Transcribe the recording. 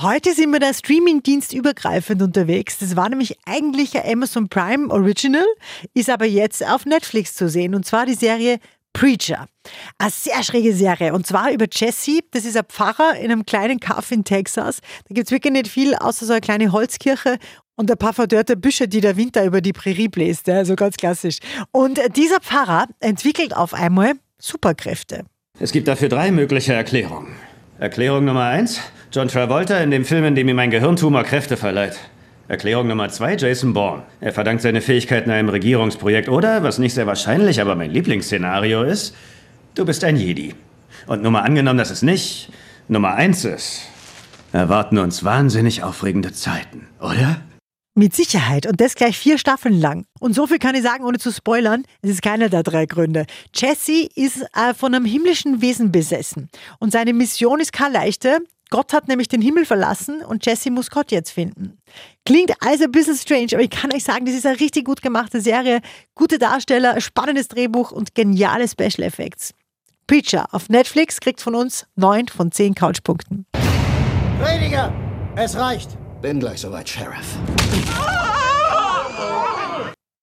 Heute sind wir da Streamingdienst übergreifend unterwegs. Das war nämlich eigentlich ein Amazon Prime Original, ist aber jetzt auf Netflix zu sehen. Und zwar die Serie Preacher. Eine sehr schräge Serie. Und zwar über Jesse. Das ist ein Pfarrer in einem kleinen Kaff in Texas. Da gibt es wirklich nicht viel, außer so eine kleine Holzkirche und ein paar verdörrte Büsche, die der Winter über die Prärie bläst. Also ganz klassisch. Und dieser Pfarrer entwickelt auf einmal Superkräfte. Es gibt dafür drei mögliche Erklärungen. Erklärung Nummer eins: John Travolta in dem Film, in dem ihm ein Gehirntumor Kräfte verleiht. Erklärung Nummer zwei: Jason Bourne. Er verdankt seine Fähigkeiten einem Regierungsprojekt oder, was nicht sehr wahrscheinlich, aber mein Lieblingsszenario ist, du bist ein Jedi. Und Nummer angenommen, dass es nicht Nummer eins ist, erwarten uns wahnsinnig aufregende Zeiten, oder? Mit Sicherheit und das gleich vier Staffeln lang. Und so viel kann ich sagen, ohne zu spoilern, es ist keiner der drei Gründe. Jesse ist äh, von einem himmlischen Wesen besessen und seine Mission ist keine leichte. Gott hat nämlich den Himmel verlassen und Jesse muss Gott jetzt finden. Klingt also ein bisschen strange, aber ich kann euch sagen, das ist eine richtig gut gemachte Serie. Gute Darsteller, spannendes Drehbuch und geniale Special Effects. Preacher auf Netflix kriegt von uns 9 von 10 Couchpunkten. Prediger, es reicht. Bin gleich soweit, Sheriff.